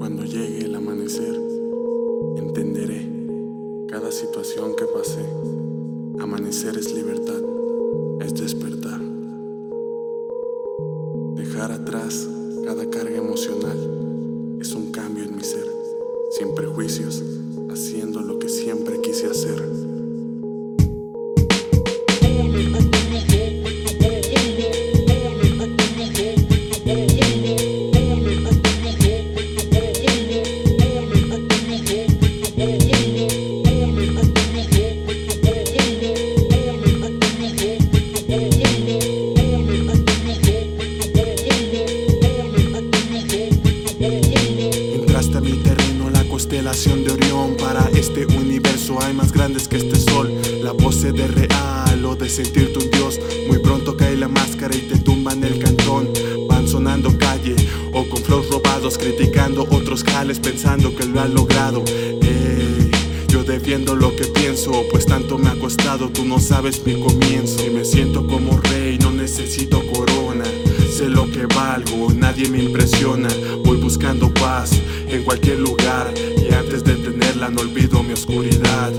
Cuando llegue el amanecer, entenderé cada situación que pasé. Amanecer es libertad, es despertar. Dejar atrás cada carga emocional es un cambio en mi ser, sin prejuicios, haciendo lo que siento. Constelación de Orión. Para este universo hay más grandes que este sol. La voz de real o de sentirte un dios. Muy pronto cae la máscara y te tumban el cantón. Van sonando calle o con flows robados, criticando otros jales pensando que lo han logrado. Yo defiendo lo que pienso, pues tanto me ha costado, tú no sabes mi comienzo. Y me siento como rey, no necesito corona. Sé lo que valgo, nadie me impresiona. Voy buscando paz en cualquier lugar. Y antes de tenerla, no olvido mi oscuridad.